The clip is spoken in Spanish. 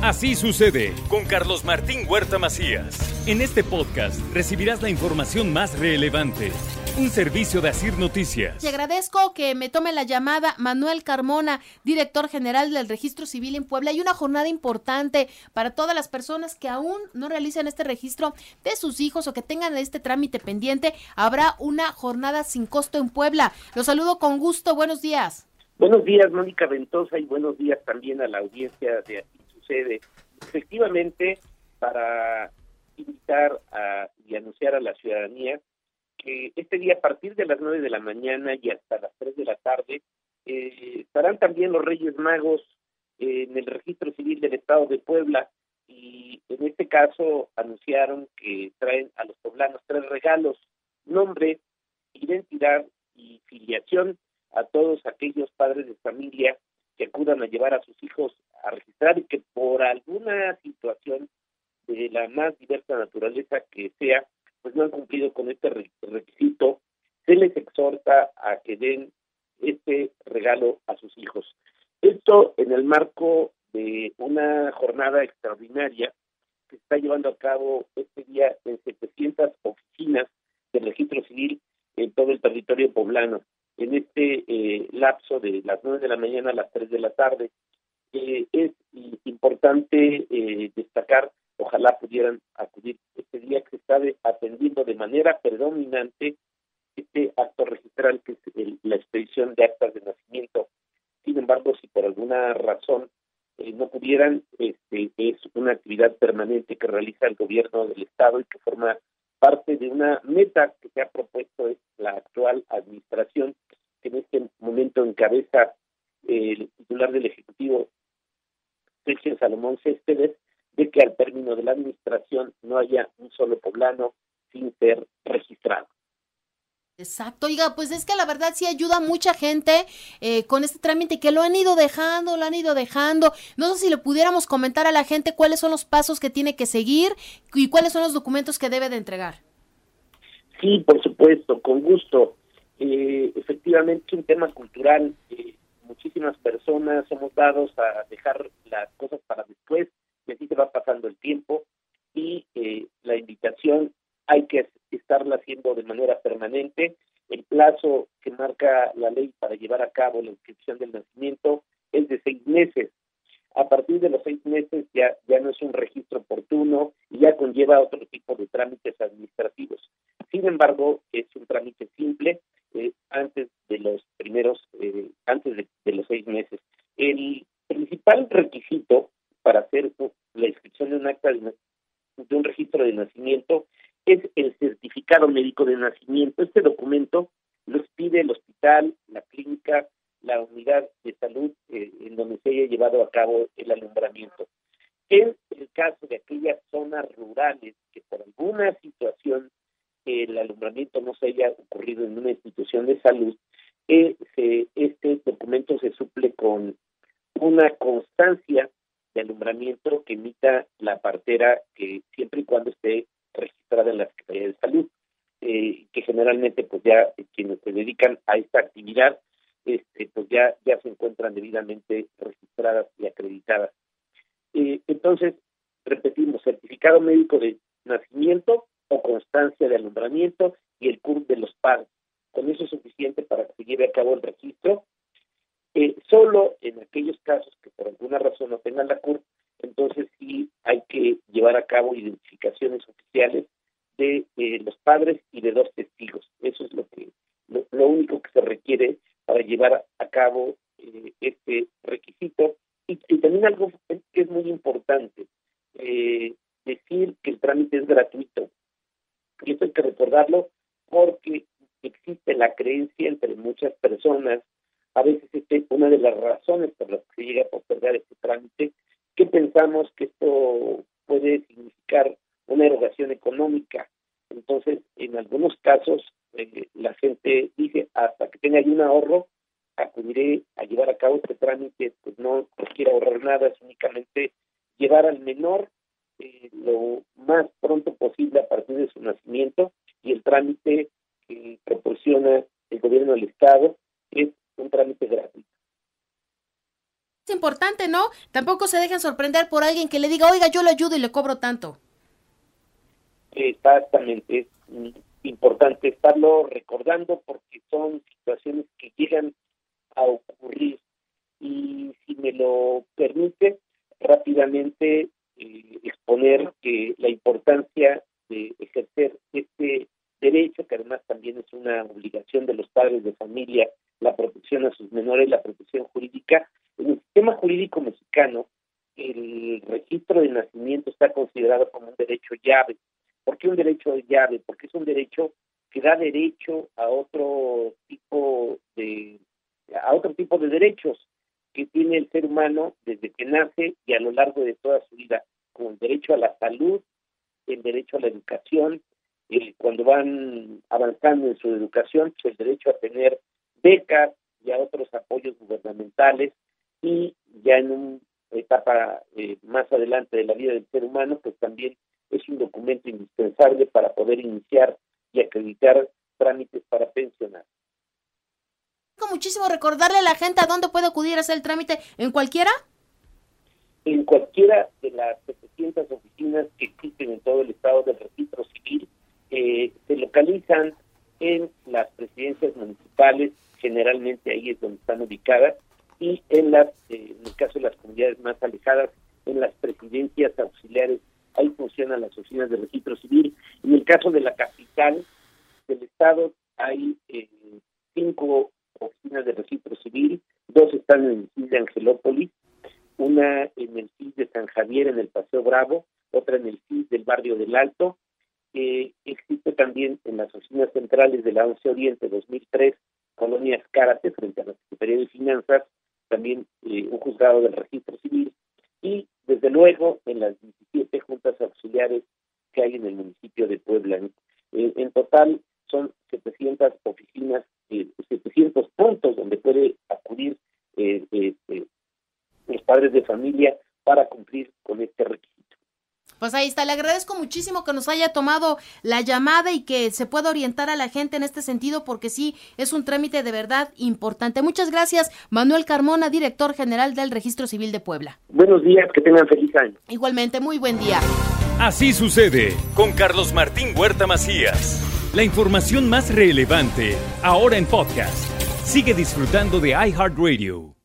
Así sucede con Carlos Martín Huerta Macías. En este podcast recibirás la información más relevante. Un servicio de Asir Noticias. Te agradezco que me tome la llamada Manuel Carmona, director general del Registro Civil en Puebla. Hay una jornada importante para todas las personas que aún no realicen este registro de sus hijos o que tengan este trámite pendiente. Habrá una jornada sin costo en Puebla. Los saludo con gusto. Buenos días. Buenos días, Mónica Ventosa, y buenos días también a la audiencia de Efectivamente, para invitar a, y anunciar a la ciudadanía que este día a partir de las nueve de la mañana y hasta las tres de la tarde eh, estarán también los Reyes Magos en el registro civil del Estado de Puebla. Y en este caso anunciaron que traen a los poblanos tres regalos, nombre, identidad y filiación a todos aquellos padres de familia que acudan a llevar a sus hijos a registrar y que por alguna situación de la más diversa naturaleza que sea, pues no han cumplido con este requisito, se les exhorta a que den este regalo a sus hijos. Esto en el marco de una jornada extraordinaria que está llevando a cabo este día en 700 oficinas del registro civil en todo el territorio poblano en este eh, lapso de las nueve de la mañana a las tres de la tarde. Eh, es importante eh, destacar, ojalá pudieran acudir este día que se está atendiendo de manera predominante este acto registral que es la expedición de actas de nacimiento. Sin embargo, si por alguna razón no pudieran, este, es una actividad permanente que realiza el gobierno del Estado y que forma parte de una meta que se ha propuesto la actual administración, que en este momento encabeza el titular del Ejecutivo, Sergio Salomón Céspedes, de que al término de la administración no haya un solo poblano sin ser registrado. Exacto, oiga, pues es que la verdad sí ayuda a mucha gente eh, con este trámite que lo han ido dejando, lo han ido dejando. No sé si le pudiéramos comentar a la gente cuáles son los pasos que tiene que seguir y cuáles son los documentos que debe de entregar. Sí, por supuesto, con gusto. Eh, efectivamente es un tema cultural. Eh, muchísimas personas somos dados a dejar las cosas para después, y así se va pasando el tiempo y eh, la invitación hay que estarla haciendo de manera permanente. El plazo que marca la ley para llevar a cabo la inscripción del nacimiento es de seis meses. A partir de los seis meses ya, ya no es un registro oportuno y ya conlleva otro tipo de trámites administrativos. Sin embargo, es un trámite simple eh, antes de los primeros, eh, antes de, los seis meses. El principal requisito para hacer la inscripción de un acta de, de un registro de nacimiento es el certificado médico de nacimiento. Este documento los pide el hospital, la clínica, la unidad de salud eh, en donde se haya llevado a cabo el alumbramiento. En el caso de aquellas zonas rurales que por alguna situación el alumbramiento no se haya ocurrido en una institución de salud, eh, este documento se suple con una constancia de alumbramiento que emita la partera que siempre y cuando esté registrada en la Secretaría de Salud, eh, que generalmente pues ya quienes se dedican a esta actividad este, pues ya, ya se encuentran debidamente registradas y acreditadas. Eh, entonces, repetimos, certificado médico de nacimiento o constancia de alumbramiento y el CURP de los padres. Con eso es suficiente para que se lleve a cabo el registro. Eh, solo en aquellos casos que por alguna razón no tengan la CURP, entonces sí hay que llevar a cabo identificaciones oficiales de los padres y de dos testigos. Eso es lo que lo, único que se requiere para llevar a cabo eh, este requisito. Y, también algo que es muy importante, eh, decir que el trámite es gratuito. Y eso hay que recordarlo porque existe la creencia entre muchas personas, a veces es una de las razones por las que llega a postergar este trámite, que pensamos que esto puede significar una erogación económica. Entonces, en algunos casos, eh, la gente dice, hasta que tenga un ahorro, acudiré a llevar a cabo este trámite, pues no, quiero ahorrar nada, es únicamente llevar al menor eh, lo más pronto posible a partir de su nacimiento y el trámite que proporciona el gobierno del Estado es un trámite gratuito. Es importante, ¿no? Tampoco se dejen sorprender por alguien que le diga, oiga, yo lo ayudo y le cobro tanto. Exactamente, es importante estarlo recordando porque son situaciones que llegan a ocurrir. Y si me lo permite, rápidamente eh, exponer que la importancia de ejercer este derecho, que además también es una obligación de los padres de familia, la protección a sus menores, la protección jurídica. En el sistema jurídico mexicano, el registro de nacimiento está considerado como un derecho llave. ¿Por qué un derecho llave? Porque es un derecho que da derecho a otro tipo de a otro tipo de derechos que tiene el ser humano desde que nace y a lo largo de toda su vida, como el derecho a la salud, el derecho a la educación, cuando van avanzando en su educación, pues el derecho a tener becas y a otros apoyos gubernamentales y ya en una etapa eh, más adelante de la vida del ser humano, pues también es un documento indispensable para poder iniciar y acreditar trámites para pensionar. Muchísimo recordarle a la gente a dónde puede acudir a hacer el trámite, ¿en cualquiera? En cualquiera de las 700 oficinas que existen en todo el estado del registro civil, eh, se localizan en las presidencias municipales, generalmente ahí es donde están ubicadas, y en las, eh, en el caso de las comunidades más alejadas, en las presidencias auxiliares, ahí funcionan las oficinas de registro civil. En el caso de la capital del estado, hay eh, cinco oficinas de registro civil, dos están en el CIS de Angelópolis, una en el CIS de San Javier, en el Paseo Bravo, otra en el CIS del barrio del Alto, eh, existe también en las oficinas centrales de la ONCE Oriente 2003, Colonias Cárate, frente a la Secretaría de Finanzas, también eh, un juzgado del registro civil, y desde luego en las 17 juntas auxiliares que hay en el municipio de Puebla. Eh, en total son 700 oficinas, 700 puntos donde puede acudir los padres de familia para cumplir con este requisito. Pues ahí está, le agradezco muchísimo que nos haya tomado la llamada y que se pueda orientar a la gente en este sentido porque sí, es un trámite de verdad importante. Muchas gracias, Manuel Carmona, director general del Registro Civil de Puebla. Buenos días, que tengan feliz año. Igualmente, muy buen día. Así sucede con Carlos Martín Huerta Macías. La información más relevante, ahora en podcast. Sigue disfrutando de iHeartRadio.